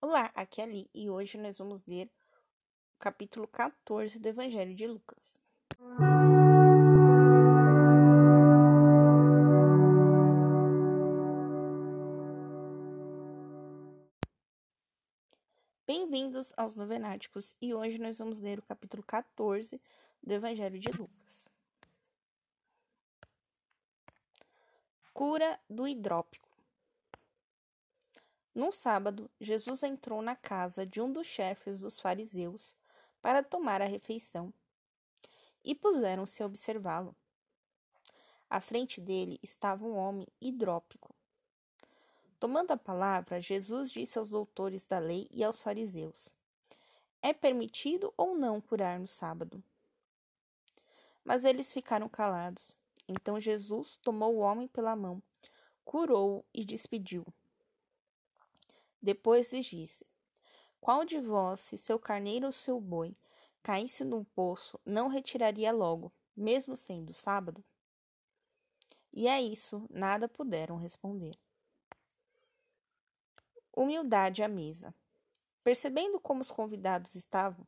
Olá, aqui é Ali e hoje nós vamos ler o capítulo 14 do Evangelho de Lucas. Bem-vindos aos Novenáticos e hoje nós vamos ler o capítulo 14 do Evangelho de Lucas. Cura do hidrópico. Num sábado, Jesus entrou na casa de um dos chefes dos fariseus para tomar a refeição e puseram-se a observá-lo. À frente dele estava um homem hidrópico. Tomando a palavra, Jesus disse aos doutores da lei e aos fariseus: É permitido ou não curar no sábado? Mas eles ficaram calados. Então Jesus tomou o homem pela mão, curou-o e despediu-o. Depois lhes disse: Qual de vós, se seu carneiro ou seu boi caísse num poço, não retiraria logo, mesmo sendo sábado? E a isso nada puderam responder. Humildade à mesa. Percebendo como os convidados estavam,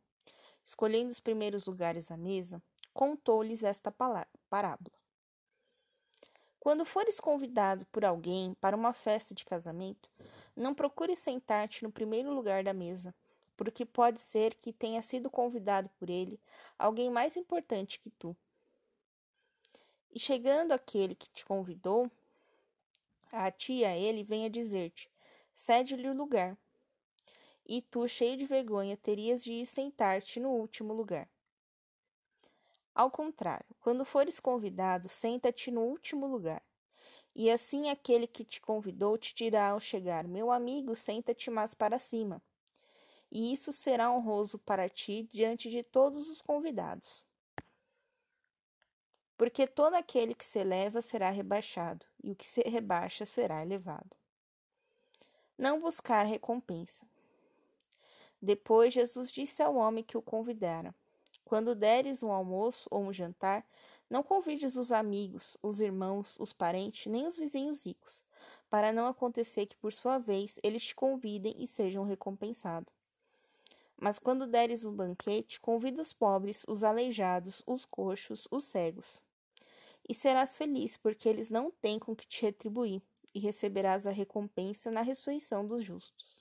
escolhendo os primeiros lugares à mesa, contou-lhes esta parábola. Quando fores convidado por alguém para uma festa de casamento, não procure sentar-te no primeiro lugar da mesa, porque pode ser que tenha sido convidado por ele alguém mais importante que tu. E chegando aquele que te convidou, a ti a ele venha dizer-te: cede-lhe o lugar. E tu, cheio de vergonha, terias de ir sentar-te no último lugar. Ao contrário, quando fores convidado, senta-te no último lugar. E assim aquele que te convidou te dirá ao chegar: Meu amigo, senta-te mais para cima. E isso será honroso para ti diante de todos os convidados. Porque todo aquele que se eleva será rebaixado, e o que se rebaixa será elevado. Não buscar recompensa. Depois Jesus disse ao homem que o convidara: quando deres um almoço ou um jantar, não convides os amigos, os irmãos, os parentes, nem os vizinhos ricos, para não acontecer que, por sua vez, eles te convidem e sejam recompensados. Mas quando deres um banquete, convida os pobres, os aleijados, os coxos, os cegos. E serás feliz, porque eles não têm com que te retribuir, e receberás a recompensa na ressurreição dos justos.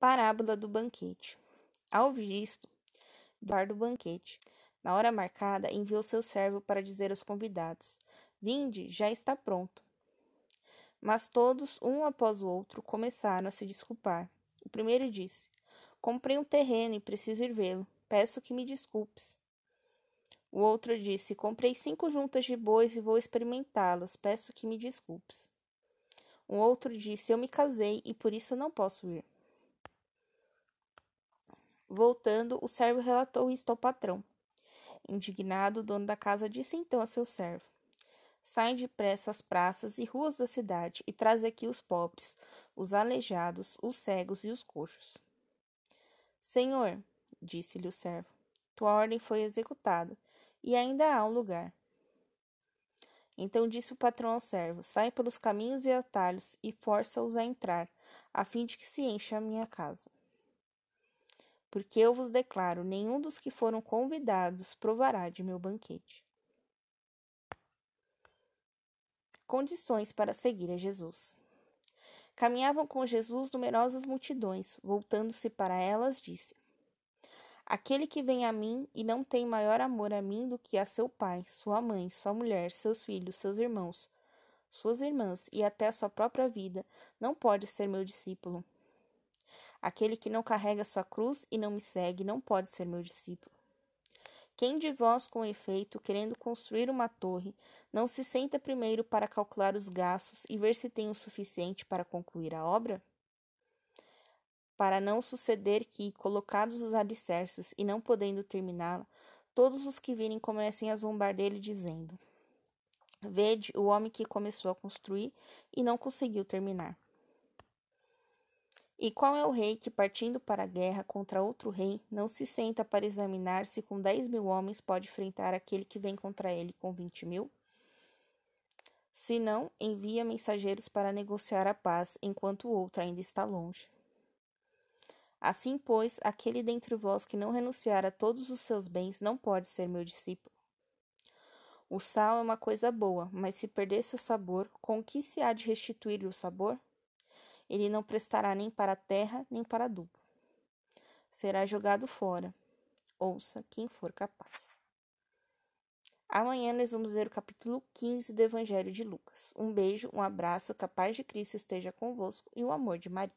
Parábola do banquete. Ao ouvir isto, do banquete, na hora marcada, enviou seu servo para dizer aos convidados: Vinde, já está pronto. Mas todos, um após o outro, começaram a se desculpar. O primeiro disse: Comprei um terreno e preciso ir vê-lo. Peço que me desculpes. O outro disse: Comprei cinco juntas de bois e vou experimentá-las. Peço que me desculpes. Um outro disse: Eu me casei e por isso não posso ir. Voltando, o servo relatou isto ao patrão. Indignado, o dono da casa disse então a seu servo: Sai depressa às praças e ruas da cidade e traz aqui os pobres, os aleijados, os cegos e os coxos. Senhor, disse-lhe o servo, tua ordem foi executada e ainda há um lugar. Então disse o patrão ao servo: Sai pelos caminhos e atalhos e força-os a entrar, a fim de que se encha a minha casa. Porque eu vos declaro: nenhum dos que foram convidados provará de meu banquete. Condições para seguir a Jesus. Caminhavam com Jesus numerosas multidões. Voltando-se para elas, disse: Aquele que vem a mim e não tem maior amor a mim do que a seu pai, sua mãe, sua mulher, seus filhos, seus irmãos, suas irmãs e até a sua própria vida, não pode ser meu discípulo. Aquele que não carrega sua cruz e não me segue não pode ser meu discípulo. Quem de vós, com efeito, querendo construir uma torre, não se senta primeiro para calcular os gastos e ver se tem o suficiente para concluir a obra? Para não suceder que, colocados os alicerces e não podendo terminá-la, todos os que virem comecem a zombar dele, dizendo: Vede o homem que começou a construir e não conseguiu terminar. E qual é o rei que, partindo para a guerra contra outro rei, não se senta para examinar se com dez mil homens pode enfrentar aquele que vem contra ele com vinte mil? Se não, envia mensageiros para negociar a paz, enquanto o outro ainda está longe. Assim, pois, aquele dentre vós que não renunciar a todos os seus bens não pode ser meu discípulo. O sal é uma coisa boa, mas se perder seu sabor, com que se há de restituir-lhe o sabor? Ele não prestará nem para a terra, nem para adubo. Será jogado fora. Ouça quem for capaz. Amanhã nós vamos ler o capítulo 15 do Evangelho de Lucas. Um beijo, um abraço, capaz de Cristo esteja convosco e o amor de Maria.